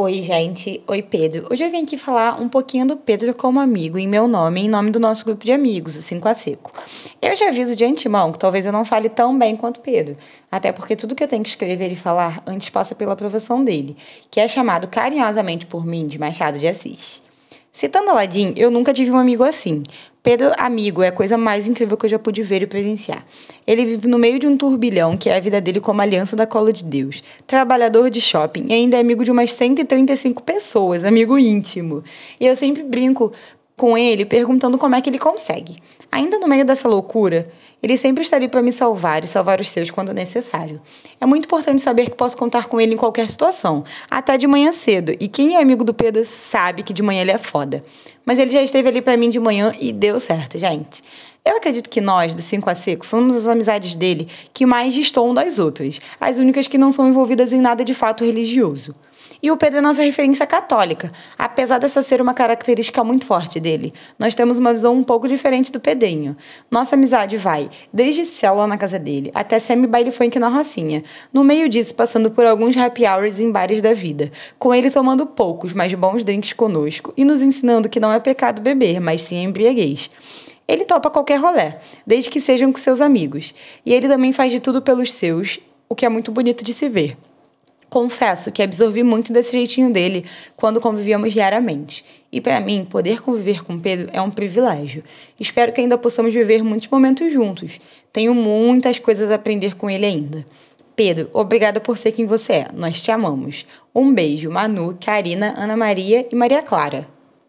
Oi, gente. Oi, Pedro. Hoje eu vim aqui falar um pouquinho do Pedro como amigo, em meu nome, em nome do nosso grupo de amigos, o 5 a Seco. Eu já aviso de antemão que talvez eu não fale tão bem quanto Pedro, até porque tudo que eu tenho que escrever e falar antes passa pela aprovação dele, que é chamado carinhosamente por mim de Machado de Assis. Citando Aladim, eu nunca tive um amigo assim. Pedro, amigo, é a coisa mais incrível que eu já pude ver e presenciar. Ele vive no meio de um turbilhão, que é a vida dele como aliança da cola de Deus. Trabalhador de shopping e ainda é amigo de umas 135 pessoas, amigo íntimo. E eu sempre brinco com ele perguntando como é que ele consegue. Ainda no meio dessa loucura, ele sempre está ali para me salvar e salvar os seus quando necessário. É muito importante saber que posso contar com ele em qualquer situação, até de manhã cedo. E quem é amigo do Pedro sabe que de manhã ele é foda. Mas ele já esteve ali para mim de manhã e deu certo, gente. Eu acredito que nós, do 5 a Seco, somos as amizades dele que mais destoam das outras, as únicas que não são envolvidas em nada de fato religioso. E o Pedro é nossa referência católica, apesar dessa ser uma característica muito forte dele. Nós temos uma visão um pouco diferente do Pedrinho. Nossa amizade vai desde célula na casa dele até semi-baile funk na Rocinha. No meio disso, passando por alguns happy hours em bares da vida, com ele tomando poucos, mas bons drinks conosco e nos ensinando que não é pecado beber, mas sim embriaguez. Ele topa qualquer rolé, desde que sejam com seus amigos. E ele também faz de tudo pelos seus, o que é muito bonito de se ver. Confesso que absorvi muito desse jeitinho dele quando convivíamos diariamente. E para mim, poder conviver com Pedro é um privilégio. Espero que ainda possamos viver muitos momentos juntos. Tenho muitas coisas a aprender com ele ainda. Pedro, obrigada por ser quem você é. Nós te amamos. Um beijo, Manu, Karina, Ana Maria e Maria Clara.